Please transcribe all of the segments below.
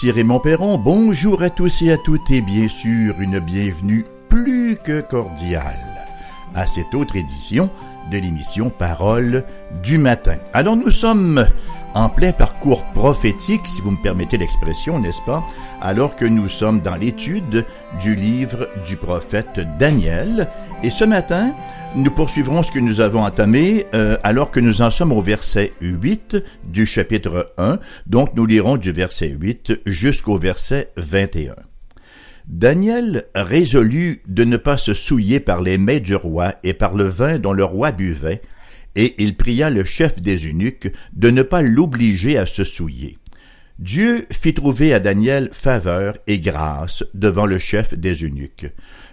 Ici Raymond Perron, bonjour à tous et à toutes et bien sûr une bienvenue plus que cordiale à cette autre édition de l'émission Parole du matin. Alors nous sommes en plein parcours prophétique, si vous me permettez l'expression, n'est-ce pas, alors que nous sommes dans l'étude du livre du prophète Daniel. Et ce matin, nous poursuivrons ce que nous avons entamé euh, alors que nous en sommes au verset 8 du chapitre 1. Donc nous lirons du verset 8 jusqu'au verset 21. Daniel résolut de ne pas se souiller par les mets du roi et par le vin dont le roi buvait, et il pria le chef des eunuques de ne pas l'obliger à se souiller. Dieu fit trouver à Daniel faveur et grâce devant le chef des eunuques.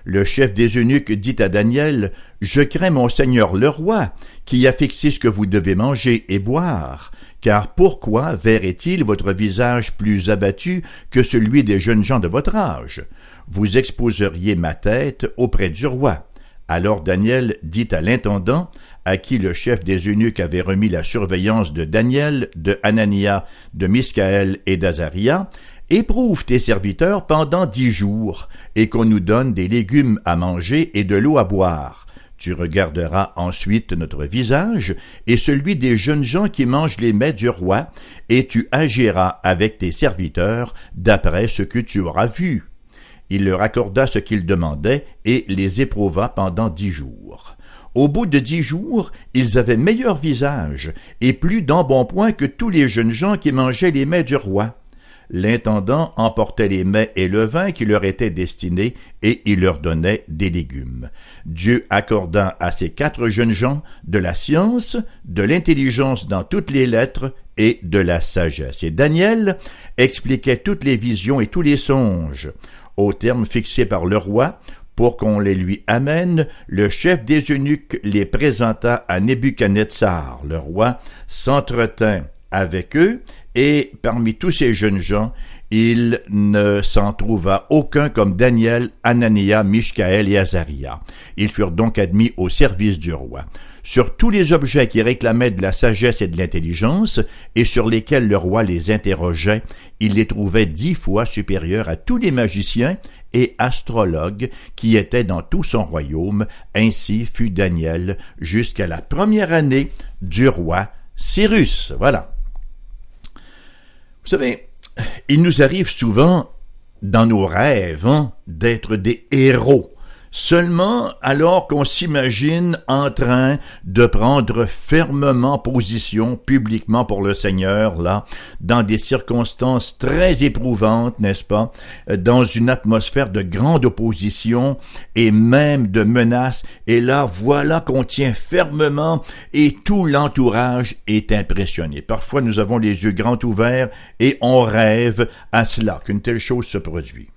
Le chef des eunuques dit à Daniel, Je crains mon seigneur le roi, qui a fixé ce que vous devez manger et boire. Car pourquoi verrait-il votre visage plus abattu que celui des jeunes gens de votre âge? Vous exposeriez ma tête auprès du roi. Alors Daniel dit à l'intendant, à qui le chef des eunuques avait remis la surveillance de Daniel, de Anania, de Miscaël et d'Azaria, Éprouve tes serviteurs pendant dix jours, et qu'on nous donne des légumes à manger et de l'eau à boire. Tu regarderas ensuite notre visage et celui des jeunes gens qui mangent les mets du roi, et tu agiras avec tes serviteurs d'après ce que tu auras vu. Il leur accorda ce qu'ils demandaient et les éprouva pendant dix jours. Au bout de dix jours, ils avaient meilleur visage et plus d'embonpoint que tous les jeunes gens qui mangeaient les mets du roi l'intendant emportait les mets et le vin qui leur étaient destinés, et il leur donnait des légumes. Dieu accorda à ces quatre jeunes gens de la science, de l'intelligence dans toutes les lettres et de la sagesse. Et Daniel expliquait toutes les visions et tous les songes. Au terme fixé par le roi, pour qu'on les lui amène, le chef des eunuques les présenta à Nebuchadnezzar. Le roi s'entretint avec eux et parmi tous ces jeunes gens, il ne s'en trouva aucun comme Daniel, Anania, Mishkaël et Azaria. Ils furent donc admis au service du roi. Sur tous les objets qui réclamaient de la sagesse et de l'intelligence, et sur lesquels le roi les interrogeait, il les trouvait dix fois supérieurs à tous les magiciens et astrologues qui étaient dans tout son royaume. Ainsi fut Daniel jusqu'à la première année du roi Cyrus. Voilà. Vous savez, il nous arrive souvent dans nos rêves hein, d'être des héros seulement alors qu'on s'imagine en train de prendre fermement position publiquement pour le Seigneur, là, dans des circonstances très éprouvantes, n'est-ce pas, dans une atmosphère de grande opposition et même de menace, et là, voilà qu'on tient fermement et tout l'entourage est impressionné. Parfois, nous avons les yeux grands ouverts et on rêve à cela, qu'une telle chose se produit.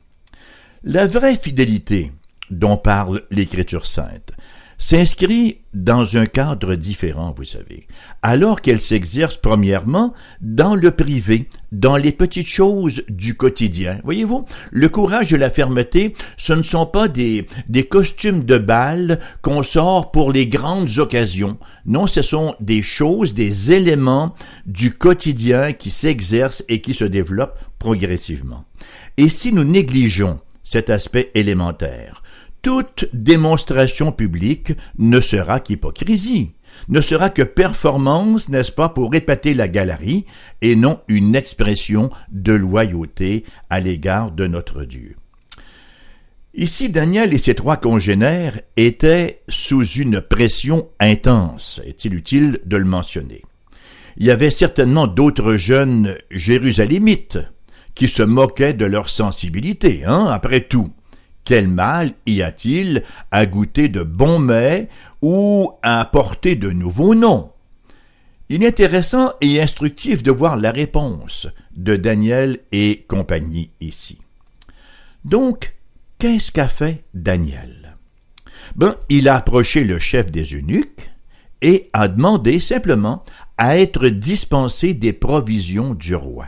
La vraie fidélité, dont parle l'Écriture sainte s'inscrit dans un cadre différent, vous savez, alors qu'elle s'exerce premièrement dans le privé, dans les petites choses du quotidien. Voyez-vous, le courage et la fermeté, ce ne sont pas des, costumes de bal qu'on sort pour les grandes occasions. Non, ce sont des choses, des éléments du quotidien qui s'exercent et qui se développent progressivement. Et si nous négligeons cet aspect élémentaire, toute démonstration publique ne sera qu'hypocrisie, ne sera que performance, n'est-ce pas, pour épater la galerie, et non une expression de loyauté à l'égard de notre Dieu. Ici, Daniel et ses trois congénères étaient sous une pression intense, est-il utile de le mentionner. Il y avait certainement d'autres jeunes jérusalémites qui se moquaient de leur sensibilité, hein, après tout. Quel mal y a-t-il à goûter de bons mets ou à porter de nouveaux noms? Il est intéressant et instructif de voir la réponse de Daniel et compagnie ici. Donc, qu'est-ce qu'a fait Daniel? Ben, il a approché le chef des eunuques et a demandé simplement à être dispensé des provisions du roi.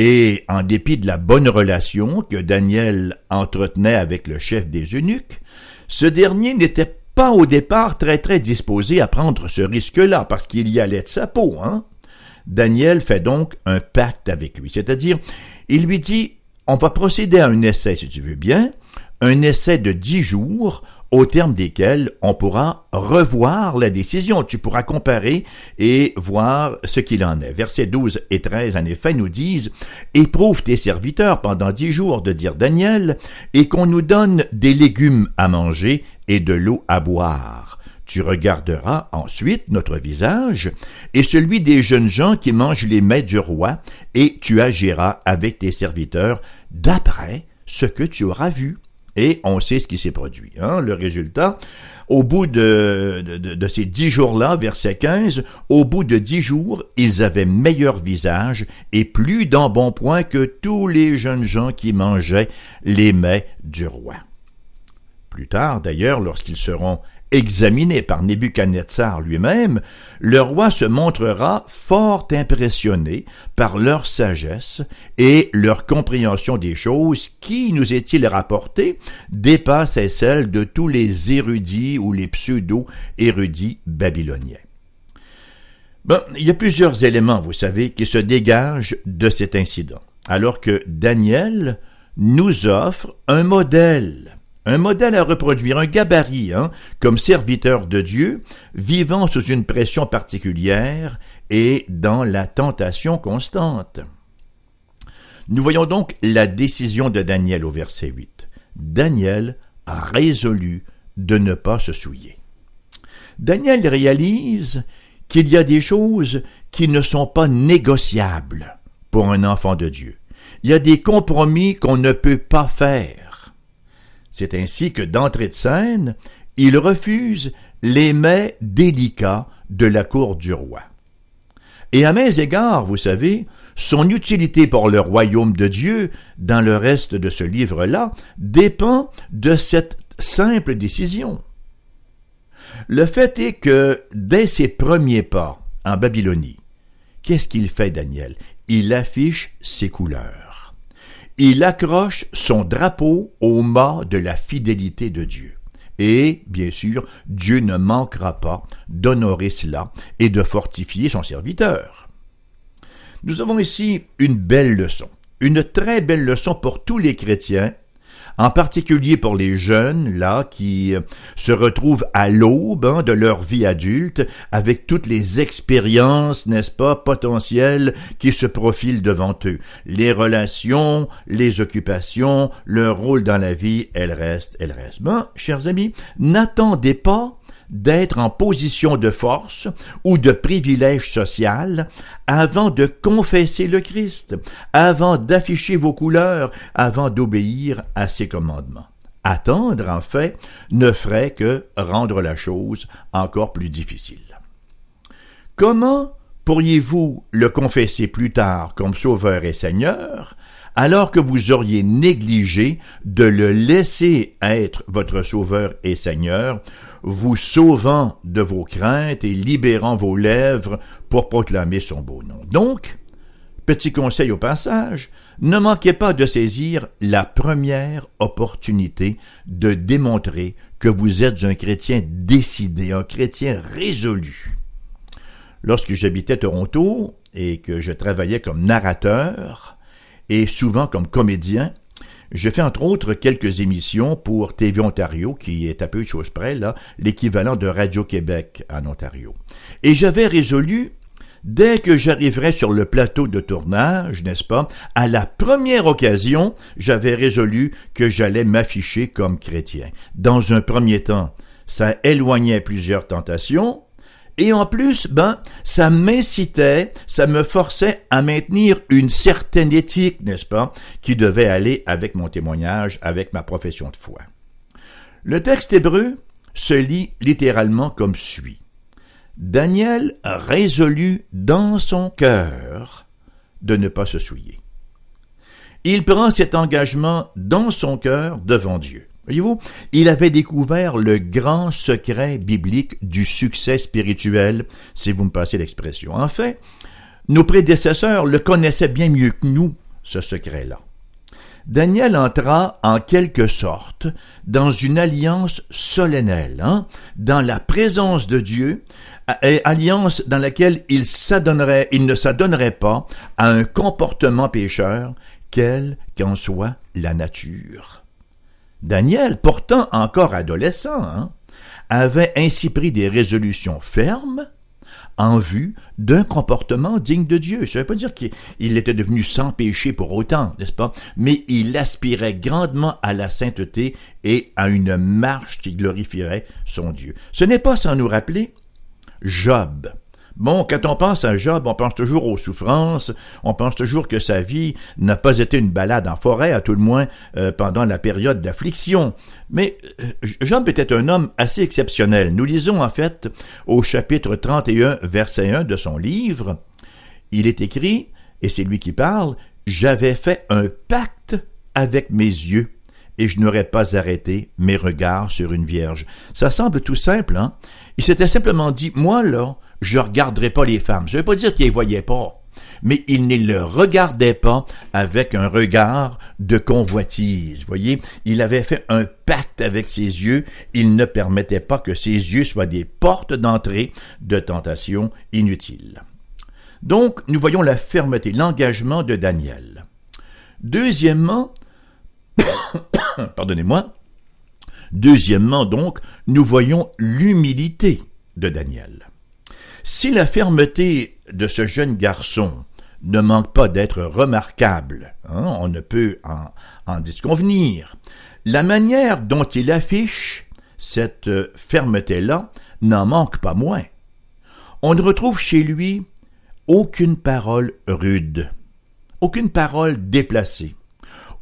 Et en dépit de la bonne relation que Daniel entretenait avec le chef des eunuques, ce dernier n'était pas au départ très très disposé à prendre ce risque-là, parce qu'il y allait de sa peau, hein. Daniel fait donc un pacte avec lui, c'est-à-dire, il lui dit, on va procéder à un essai, si tu veux bien, un essai de dix jours, au terme desquels on pourra revoir la décision. Tu pourras comparer et voir ce qu'il en est. Versets 12 et 13, en effet, nous disent, Éprouve tes serviteurs pendant dix jours, de dire Daniel, et qu'on nous donne des légumes à manger et de l'eau à boire. Tu regarderas ensuite notre visage et celui des jeunes gens qui mangent les mets du roi, et tu agiras avec tes serviteurs d'après ce que tu auras vu. Et on sait ce qui s'est produit. Hein? Le résultat, au bout de, de, ces dix jours-là, verset 15, au bout de dix jours, ils avaient meilleur visage et plus d'embonpoint que tous les jeunes gens qui mangeaient les mets du roi. Plus tard, d'ailleurs, lorsqu'ils seront examiné par Nebuchadnezzar lui-même, le roi se montrera fort impressionné par leur sagesse et leur compréhension des choses qui, nous est-il rapporté, dépassaient celle de tous les érudits ou les pseudo-érudits babyloniens. Bon, il y a plusieurs éléments, vous savez, qui se dégagent de cet incident, alors que Daniel nous offre un modèle un modèle à reproduire, un gabarit, hein, comme serviteur de Dieu, vivant sous une pression particulière et dans la tentation constante. Nous voyons donc la décision de Daniel au verset 8. Daniel a résolu de ne pas se souiller. Daniel réalise qu'il y a des choses qui ne sont pas négociables pour un enfant de Dieu. Il y a des compromis qu'on ne peut pas faire. C'est ainsi que d'entrée de scène, il refuse les mets délicats de la cour du roi. Et à mes égards, vous savez, son utilité pour le royaume de Dieu, dans le reste de ce livre-là, dépend de cette simple décision. Le fait est que, dès ses premiers pas en Babylonie, qu'est-ce qu'il fait, Daniel? Il affiche ses couleurs il accroche son drapeau au mât de la fidélité de Dieu. Et, bien sûr, Dieu ne manquera pas d'honorer cela et de fortifier son serviteur. Nous avons ici une belle leçon, une très belle leçon pour tous les chrétiens en particulier pour les jeunes, là, qui euh, se retrouvent à l'aube hein, de leur vie adulte, avec toutes les expériences, n'est-ce pas, potentielles qui se profilent devant eux. Les relations, les occupations, leur rôle dans la vie, elles restent, elles restent. Bon, chers amis, n'attendez pas d'être en position de force ou de privilège social avant de confesser le Christ, avant d'afficher vos couleurs, avant d'obéir à ses commandements. Attendre, en fait, ne ferait que rendre la chose encore plus difficile. Comment pourriez-vous le confesser plus tard comme Sauveur et Seigneur alors que vous auriez négligé de le laisser être votre Sauveur et Seigneur, vous sauvant de vos craintes et libérant vos lèvres pour proclamer son beau nom. Donc, petit conseil au passage, ne manquez pas de saisir la première opportunité de démontrer que vous êtes un chrétien décidé, un chrétien résolu. Lorsque j'habitais Toronto et que je travaillais comme narrateur, et souvent comme comédien. Je fais entre autres quelques émissions pour TV Ontario, qui est à peu de choses près, là, l'équivalent de Radio-Québec en Ontario. Et j'avais résolu, dès que j'arriverais sur le plateau de tournage, n'est-ce pas, à la première occasion, j'avais résolu que j'allais m'afficher comme chrétien. Dans un premier temps, ça éloignait plusieurs tentations, et en plus, ben, ça m'incitait, ça me forçait à maintenir une certaine éthique, n'est-ce pas, qui devait aller avec mon témoignage, avec ma profession de foi. Le texte hébreu se lit littéralement comme suit. Daniel résolut dans son cœur de ne pas se souiller. Il prend cet engagement dans son cœur devant Dieu. Voyez-vous, il avait découvert le grand secret biblique du succès spirituel, si vous me passez l'expression. En fait, nos prédécesseurs le connaissaient bien mieux que nous, ce secret-là. Daniel entra en quelque sorte dans une alliance solennelle, hein, dans la présence de Dieu, alliance dans laquelle il il ne s'adonnerait pas à un comportement pécheur, quelle qu'en soit la nature. Daniel, pourtant encore adolescent, hein, avait ainsi pris des résolutions fermes en vue d'un comportement digne de Dieu. Ça ne veut pas dire qu'il était devenu sans péché pour autant, n'est-ce pas? Mais il aspirait grandement à la sainteté et à une marche qui glorifierait son Dieu. Ce n'est pas sans nous rappeler Job. Bon, quand on pense à Job, on pense toujours aux souffrances, on pense toujours que sa vie n'a pas été une balade en forêt, à tout le moins euh, pendant la période d'affliction. Mais euh, Job était un homme assez exceptionnel. Nous lisons en fait au chapitre 31, verset 1 de son livre, il est écrit, et c'est lui qui parle, J'avais fait un pacte avec mes yeux et je n'aurais pas arrêté mes regards sur une vierge. Ça semble tout simple, hein? Il s'était simplement dit, moi là, je regarderai pas les femmes. Je ne veux pas dire qu'il les voyait pas, mais il ne le regardait pas avec un regard de convoitise. Voyez, il avait fait un pacte avec ses yeux. Il ne permettait pas que ses yeux soient des portes d'entrée de tentations inutiles. Donc, nous voyons la fermeté, l'engagement de Daniel. Deuxièmement, pardonnez-moi, deuxièmement donc, nous voyons l'humilité de Daniel. Si la fermeté de ce jeune garçon ne manque pas d'être remarquable, hein, on ne peut en, en disconvenir, la manière dont il affiche cette fermeté-là n'en manque pas moins. On ne retrouve chez lui aucune parole rude, aucune parole déplacée,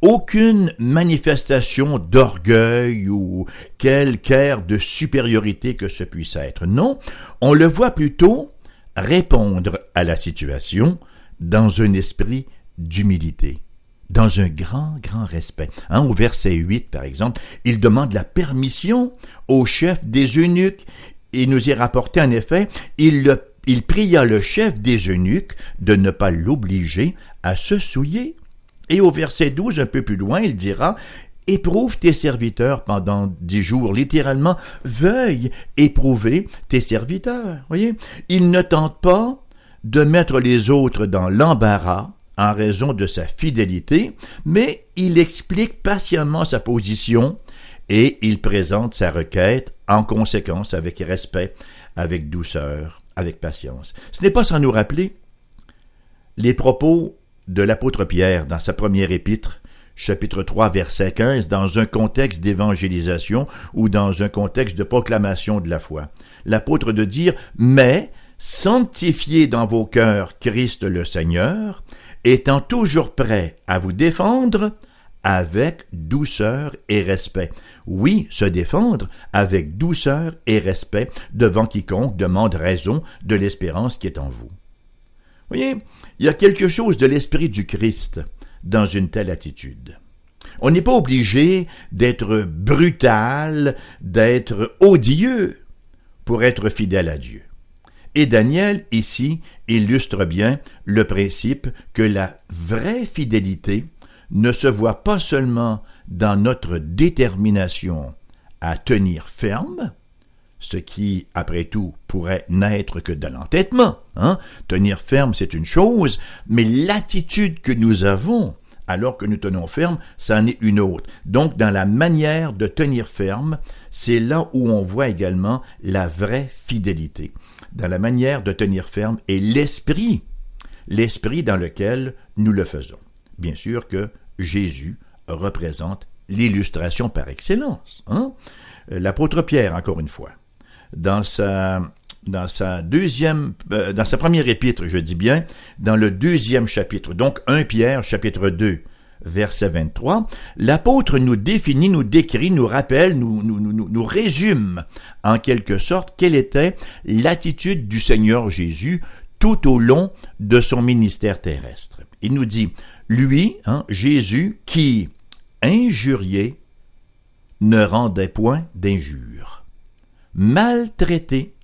aucune manifestation d'orgueil ou quelque air de supériorité que ce puisse être. Non, on le voit plutôt répondre à la situation dans un esprit d'humilité, dans un grand, grand respect. Hein, au verset 8, par exemple, il demande la permission au chef des eunuques. Et nous y rapporté en effet, il, il pria le chef des eunuques de ne pas l'obliger à se souiller. Et au verset 12, un peu plus loin, il dira, Éprouve tes serviteurs pendant dix jours, littéralement, veuille éprouver tes serviteurs. Voyez, il ne tente pas de mettre les autres dans l'embarras en raison de sa fidélité, mais il explique patiemment sa position et il présente sa requête en conséquence avec respect, avec douceur, avec patience. Ce n'est pas sans nous rappeler les propos de l'apôtre Pierre dans sa première épître, chapitre 3, verset 15, dans un contexte d'évangélisation ou dans un contexte de proclamation de la foi. L'apôtre de dire, mais sanctifiez dans vos cœurs Christ le Seigneur, étant toujours prêt à vous défendre avec douceur et respect. Oui, se défendre avec douceur et respect devant quiconque demande raison de l'espérance qui est en vous voyez, il y a quelque chose de l'esprit du Christ dans une telle attitude. On n'est pas obligé d'être brutal, d'être odieux pour être fidèle à Dieu. Et Daniel, ici, illustre bien le principe que la vraie fidélité ne se voit pas seulement dans notre détermination à tenir ferme, ce qui, après tout, pourrait n'être que de l'entêtement. Hein? Tenir ferme, c'est une chose, mais l'attitude que nous avons alors que nous tenons ferme, ça en est une autre. Donc, dans la manière de tenir ferme, c'est là où on voit également la vraie fidélité. Dans la manière de tenir ferme et l'esprit, l'esprit dans lequel nous le faisons. Bien sûr que Jésus représente l'illustration par excellence. Hein? L'apôtre Pierre, encore une fois dans sa dans sa deuxième, euh, dans sa première épître, je dis bien, dans le deuxième chapitre, donc 1 Pierre, chapitre 2, verset 23, l'apôtre nous définit, nous décrit, nous rappelle, nous, nous, nous, nous résume en quelque sorte quelle était l'attitude du Seigneur Jésus tout au long de son ministère terrestre. Il nous dit, lui, hein, Jésus, qui, injurié, ne rendait point d'injure maltraité,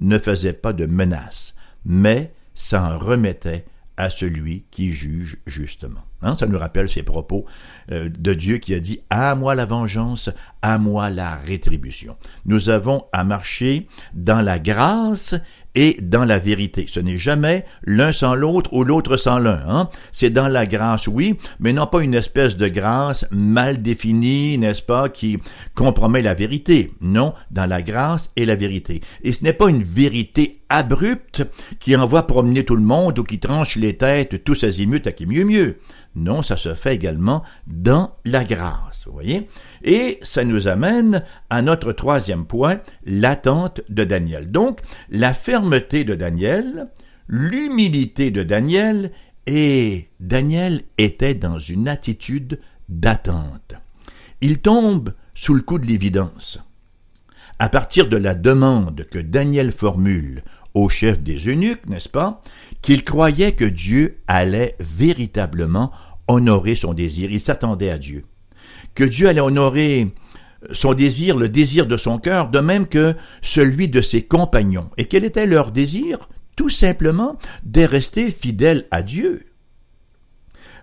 ne faisait pas de menaces, mais s'en remettait à celui qui juge justement. Hein, ça nous rappelle ces propos euh, de Dieu qui a dit À moi la vengeance, à moi la rétribution. Nous avons à marcher dans la grâce et dans la vérité. Ce n'est jamais l'un sans l'autre ou l'autre sans l'un. Hein? C'est dans la grâce, oui, mais non pas une espèce de grâce mal définie, n'est-ce pas, qui compromet la vérité. Non, dans la grâce et la vérité. Et ce n'est pas une vérité abrupte qui envoie promener tout le monde ou qui tranche les têtes tous azimuts à qui mieux mieux. Non, ça se fait également dans la grâce, vous voyez? Et ça nous amène à notre troisième point, l'attente de Daniel. Donc, la fermeté de Daniel, l'humilité de Daniel, et Daniel était dans une attitude d'attente. Il tombe sous le coup de l'évidence. À partir de la demande que Daniel formule au chef des eunuques, n'est-ce pas, qu'il croyait que Dieu allait véritablement honorer son désir. Il s'attendait à Dieu. Que Dieu allait honorer son désir, le désir de son cœur, de même que celui de ses compagnons. Et quel était leur désir? Tout simplement de rester fidèles à Dieu.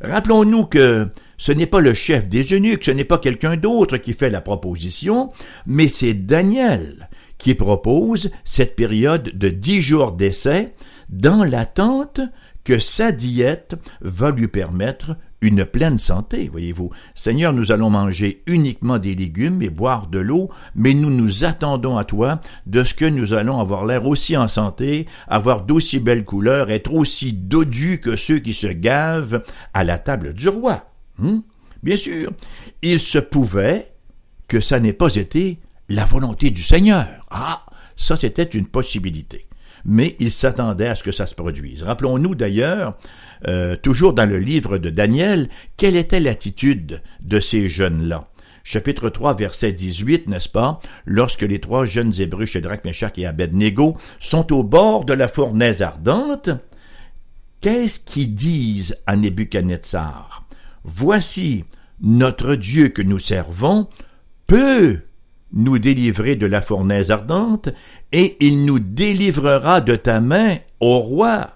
Rappelons-nous que ce n'est pas le chef des eunuques, ce n'est pas quelqu'un d'autre qui fait la proposition, mais c'est Daniel qui propose cette période de dix jours d'essai dans l'attente que sa diète va lui permettre une pleine santé, voyez-vous. Seigneur, nous allons manger uniquement des légumes et boire de l'eau, mais nous nous attendons à toi de ce que nous allons avoir l'air aussi en santé, avoir d'aussi belles couleurs, être aussi dodus que ceux qui se gavent à la table du roi. Hmm? Bien sûr, il se pouvait que ça n'ait pas été la volonté du Seigneur. Ah, ça c'était une possibilité. Mais il s'attendait à ce que ça se produise. Rappelons-nous d'ailleurs, euh, toujours dans le livre de Daniel, quelle était l'attitude de ces jeunes-là. Chapitre 3, verset 18, n'est-ce pas? Lorsque les trois jeunes Hébreux, Shadrach, Meshach et Abednego, sont au bord de la fournaise ardente, qu'est-ce qu'ils disent à Nebuchadnezzar? Voici, notre Dieu que nous servons peut nous délivrer de la fournaise ardente, et il nous délivrera de ta main, au roi.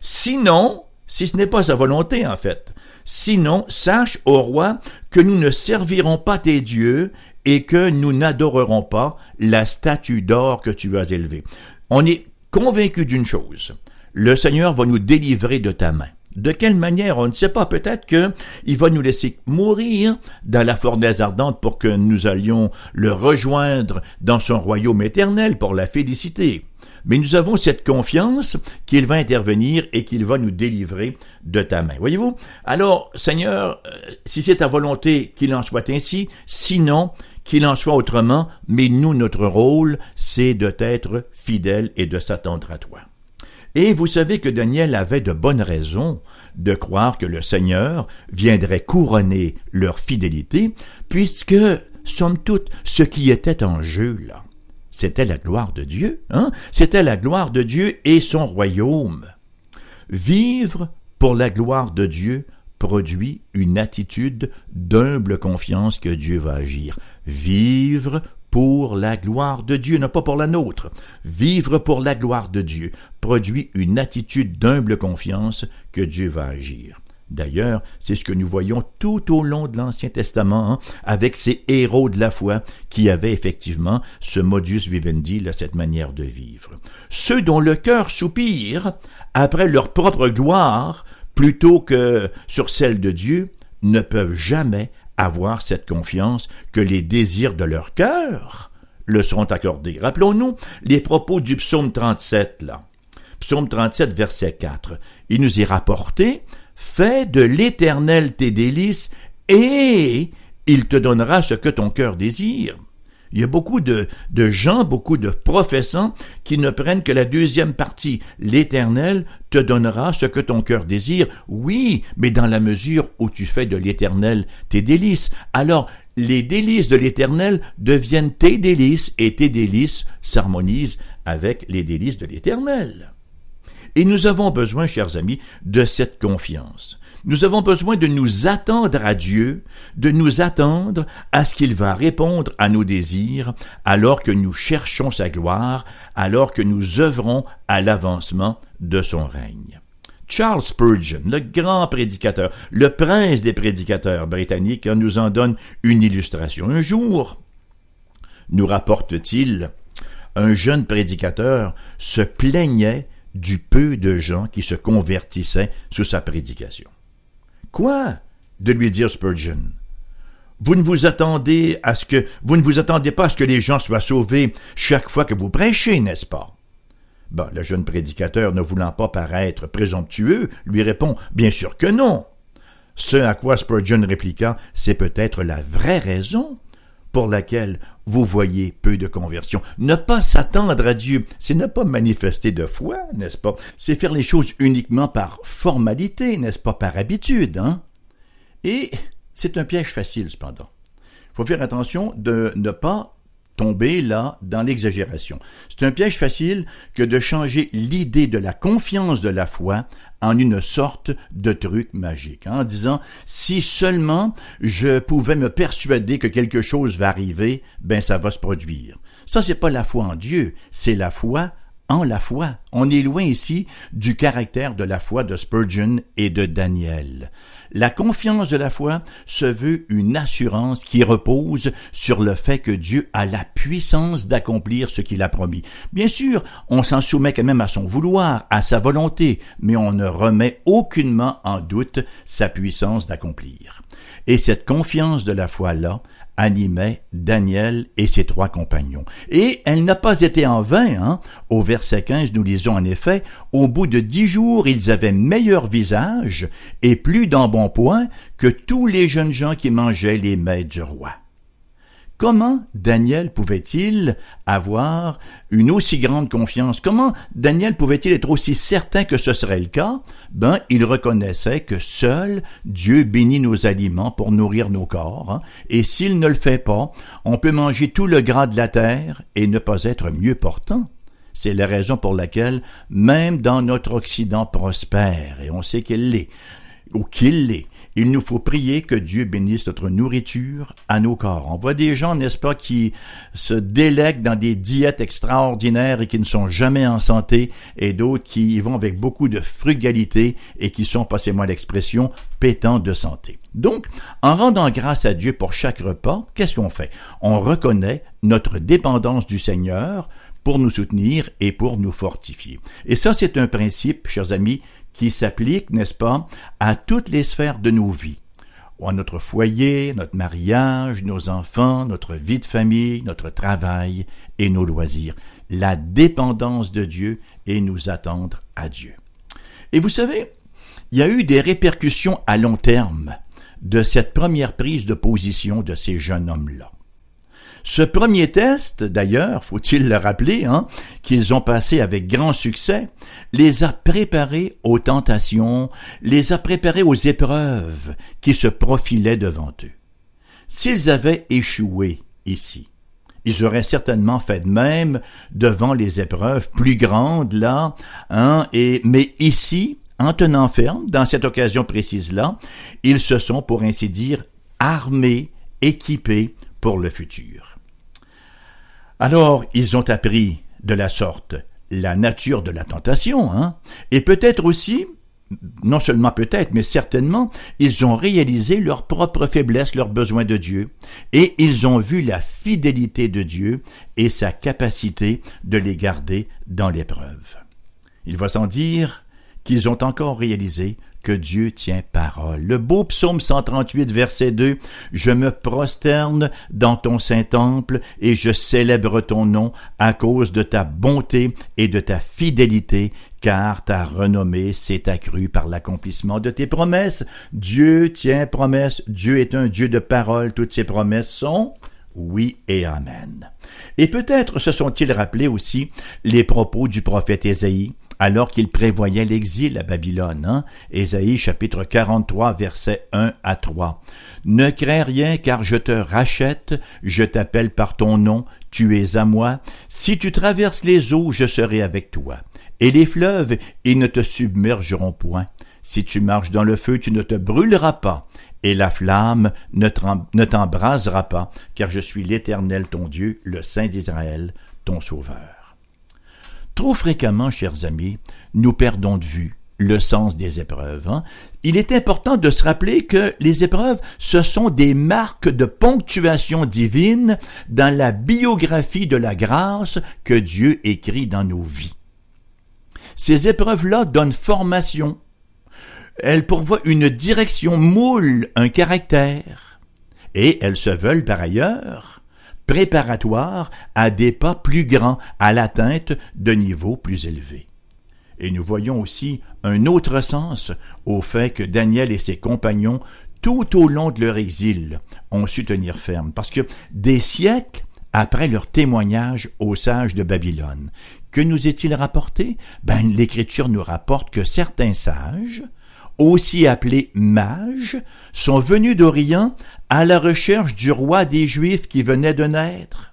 Sinon, si ce n'est pas sa volonté en fait, sinon sache, au roi, que nous ne servirons pas tes dieux et que nous n'adorerons pas la statue d'or que tu as élevée. On est convaincu d'une chose, le Seigneur va nous délivrer de ta main. De quelle manière, on ne sait pas. Peut-être qu'il va nous laisser mourir dans la fournaise ardente pour que nous allions le rejoindre dans son royaume éternel pour la féliciter. Mais nous avons cette confiance qu'il va intervenir et qu'il va nous délivrer de ta main. Voyez-vous? Alors, Seigneur, euh, si c'est ta volonté qu'il en soit ainsi, sinon, qu'il en soit autrement, mais nous, notre rôle, c'est de t'être fidèle et de s'attendre à toi. Et vous savez que Daniel avait de bonnes raisons de croire que le Seigneur viendrait couronner leur fidélité, puisque, somme toute, ce qui était en jeu là, c'était la gloire de Dieu, hein? C'était la gloire de Dieu et son royaume. Vivre pour la gloire de Dieu produit une attitude d'humble confiance que Dieu va agir. Vivre pour la gloire de Dieu, non pas pour la nôtre. Vivre pour la gloire de Dieu produit une attitude d'humble confiance que Dieu va agir. D'ailleurs, c'est ce que nous voyons tout au long de l'Ancien Testament hein, avec ces héros de la foi qui avaient effectivement ce modus vivendi, cette manière de vivre. Ceux dont le cœur soupire après leur propre gloire plutôt que sur celle de Dieu ne peuvent jamais avoir cette confiance que les désirs de leur cœur le seront accordés. Rappelons-nous les propos du psaume 37, là. Psaume 37, verset 4. Il nous est rapporté, Fais de l'éternel tes délices, et il te donnera ce que ton cœur désire. Il y a beaucoup de, gens, beaucoup de professants qui ne prennent que la deuxième partie. L'Éternel te donnera ce que ton cœur désire. Oui, mais dans la mesure où tu fais de l'Éternel tes délices. Alors, les délices de l'Éternel deviennent tes délices et tes délices s'harmonisent avec les délices de l'Éternel. Et nous avons besoin, chers amis, de cette confiance. Nous avons besoin de nous attendre à Dieu, de nous attendre à ce qu'il va répondre à nos désirs, alors que nous cherchons sa gloire, alors que nous œuvrons à l'avancement de son règne. Charles Spurgeon, le grand prédicateur, le prince des prédicateurs britanniques, nous en donne une illustration. Un jour, nous rapporte-t-il, un jeune prédicateur se plaignait du peu de gens qui se convertissaient sous sa prédication. Quoi? de lui dire Spurgeon? Vous ne vous attendez à ce que, vous ne vous attendez pas à ce que les gens soient sauvés chaque fois que vous prêchez, n'est-ce pas? Bon, le jeune prédicateur, ne voulant pas paraître présomptueux, lui répond Bien sûr que non. Ce à quoi Spurgeon répliqua C'est peut-être la vraie raison pour laquelle vous voyez peu de conversion. Ne pas s'attendre à Dieu, c'est ne pas manifester de foi, n'est-ce pas? C'est faire les choses uniquement par formalité, n'est-ce pas, par habitude, hein? Et c'est un piège facile, cependant. Il faut faire attention de ne pas tomber là dans l'exagération. C'est un piège facile que de changer l'idée de la confiance de la foi en une sorte de truc magique, hein, en disant si seulement je pouvais me persuader que quelque chose va arriver, ben ça va se produire. Ça c'est pas la foi en Dieu, c'est la foi en la foi. On est loin ici du caractère de la foi de Spurgeon et de Daniel. La confiance de la foi se veut une assurance qui repose sur le fait que Dieu a la puissance d'accomplir ce qu'il a promis. Bien sûr, on s'en soumet quand même à son vouloir, à sa volonté, mais on ne remet aucunement en doute sa puissance d'accomplir. Et cette confiance de la foi-là, animait Daniel et ses trois compagnons. Et elle n'a pas été en vain. Hein? Au verset 15, nous lisons en effet, Au bout de dix jours, ils avaient meilleur visage et plus d'embonpoint que tous les jeunes gens qui mangeaient les mets du roi. Comment Daniel pouvait-il avoir une aussi grande confiance? Comment Daniel pouvait-il être aussi certain que ce serait le cas? Ben, il reconnaissait que seul Dieu bénit nos aliments pour nourrir nos corps, hein. et s'il ne le fait pas, on peut manger tout le gras de la terre et ne pas être mieux portant. C'est la raison pour laquelle, même dans notre Occident prospère, et on sait qu'il l'est, ou qu'il l'est, il nous faut prier que Dieu bénisse notre nourriture à nos corps. On voit des gens, n'est-ce pas, qui se délèguent dans des diètes extraordinaires et qui ne sont jamais en santé, et d'autres qui y vont avec beaucoup de frugalité et qui sont, passez-moi l'expression, pétants de santé. Donc, en rendant grâce à Dieu pour chaque repas, qu'est-ce qu'on fait? On reconnaît notre dépendance du Seigneur pour nous soutenir et pour nous fortifier. Et ça, c'est un principe, chers amis, qui s'applique, n'est-ce pas, à toutes les sphères de nos vies à notre foyer, notre mariage, nos enfants, notre vie de famille, notre travail et nos loisirs. La dépendance de Dieu et nous attendre à Dieu. Et vous savez, il y a eu des répercussions à long terme de cette première prise de position de ces jeunes hommes-là. Ce premier test, d'ailleurs, faut-il le rappeler, hein, qu'ils ont passé avec grand succès, les a préparés aux tentations, les a préparés aux épreuves qui se profilaient devant eux. S'ils avaient échoué ici, ils auraient certainement fait de même devant les épreuves plus grandes là, hein, et mais ici, en tenant ferme, dans cette occasion précise-là, ils se sont, pour ainsi dire, armés, équipés pour le futur. Alors ils ont appris de la sorte la nature de la tentation, hein, et peut-être aussi, non seulement peut-être, mais certainement, ils ont réalisé leur propre faiblesse, leur besoin de Dieu, et ils ont vu la fidélité de Dieu et sa capacité de les garder dans l'épreuve. Il va sans dire qu'ils ont encore réalisé que Dieu tient parole. Le beau psaume 138, verset 2, Je me prosterne dans ton saint temple et je célèbre ton nom à cause de ta bonté et de ta fidélité, car ta renommée s'est accrue par l'accomplissement de tes promesses. Dieu tient promesse, Dieu est un Dieu de parole, toutes ses promesses sont oui et Amen. Et peut-être se sont-ils rappelés aussi les propos du prophète Ésaïe, alors qu'il prévoyait l'exil à Babylone. Hein? Ésaïe chapitre 43 versets 1 à 3. Ne crains rien car je te rachète, je t'appelle par ton nom, tu es à moi. Si tu traverses les eaux, je serai avec toi. Et les fleuves, ils ne te submergeront point. Si tu marches dans le feu, tu ne te brûleras pas, et la flamme ne t'embrasera pas, car je suis l'Éternel ton Dieu, le Saint d'Israël, ton Sauveur. Trop fréquemment, chers amis, nous perdons de vue le sens des épreuves. Hein. Il est important de se rappeler que les épreuves, ce sont des marques de ponctuation divine dans la biographie de la grâce que Dieu écrit dans nos vies. Ces épreuves-là donnent formation. Elles pourvoient une direction, moule un caractère. Et elles se veulent par ailleurs préparatoires à des pas plus grands, à l'atteinte de niveaux plus élevés. Et nous voyons aussi un autre sens au fait que Daniel et ses compagnons, tout au long de leur exil, ont su tenir ferme, parce que des siècles après leur témoignage aux sages de Babylone, que nous est-il rapporté? Ben, l'Écriture nous rapporte que certains sages, aussi appelés mages, sont venus d'Orient à la recherche du roi des Juifs qui venait de naître.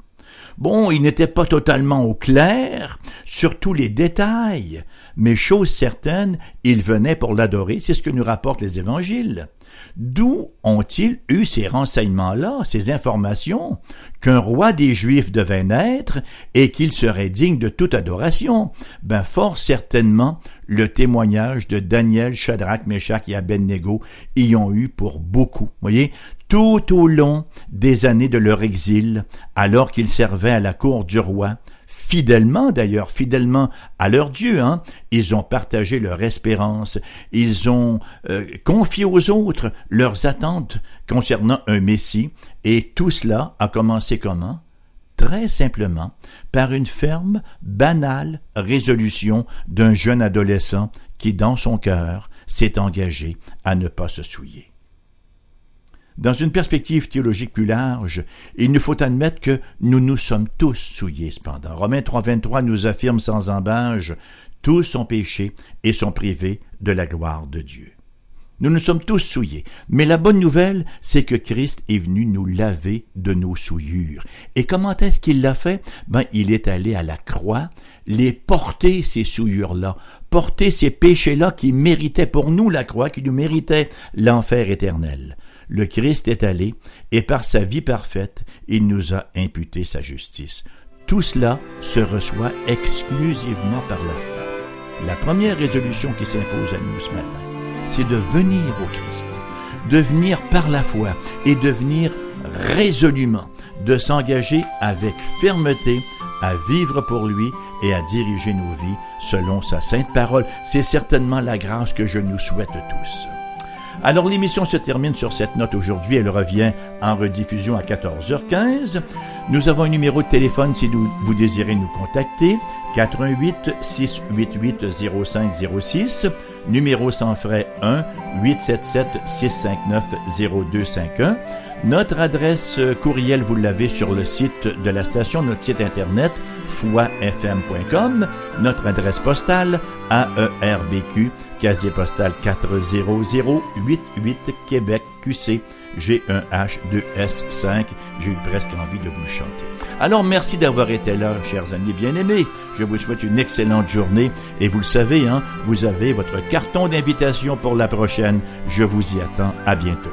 Bon, ils n'étaient pas totalement au clair sur tous les détails, mais chose certaine, ils venaient pour l'adorer, c'est ce que nous rapportent les évangiles. D'où ont-ils eu ces renseignements-là, ces informations, qu'un roi des Juifs devait naître et qu'il serait digne de toute adoration? Ben, fort certainement, le témoignage de Daniel, Shadrach, Meshach et Abednego y ont eu pour beaucoup. Voyez, tout au long des années de leur exil, alors qu'ils servaient à la cour du roi, fidèlement d'ailleurs, fidèlement à leur Dieu. Hein? Ils ont partagé leur espérance, ils ont euh, confié aux autres leurs attentes concernant un Messie, et tout cela a commencé comment? Très simplement par une ferme, banale résolution d'un jeune adolescent qui, dans son cœur, s'est engagé à ne pas se souiller. Dans une perspective théologique plus large, il nous faut admettre que nous nous sommes tous souillés cependant. Romains 3.23 nous affirme sans embâge, tous sont péchés et sont privés de la gloire de Dieu. Nous nous sommes tous souillés, mais la bonne nouvelle, c'est que Christ est venu nous laver de nos souillures. Et comment est-ce qu'il l'a fait? Ben, il est allé à la croix, les porter ces souillures-là, porter ces péchés-là qui méritaient pour nous la croix, qui nous méritaient l'enfer éternel le Christ est allé, et par sa vie parfaite, il nous a imputé sa justice. Tout cela se reçoit exclusivement par la foi. La première résolution qui s'impose à nous ce matin, c'est de venir au Christ, de venir par la foi et de venir résolument, de s'engager avec fermeté à vivre pour lui et à diriger nos vies selon sa sainte parole. C'est certainement la grâce que je nous souhaite tous. Alors l'émission se termine sur cette note aujourd'hui. Elle revient en rediffusion à 14h15. Nous avons un numéro de téléphone si vous désirez nous contacter. 88 688 0506. Numéro sans frais 1 877 659 0251. Notre adresse courriel, vous l'avez sur le site de la station, notre site internet foifm.com, notre adresse postale AERBQ, casier postal 40088 Québec QC G1H2S5. J'ai eu presque envie de vous le chanter. Alors merci d'avoir été là, chers amis bien-aimés. Je vous souhaite une excellente journée et vous le savez, hein, vous avez votre carton d'invitation pour la prochaine. Je vous y attends. À bientôt.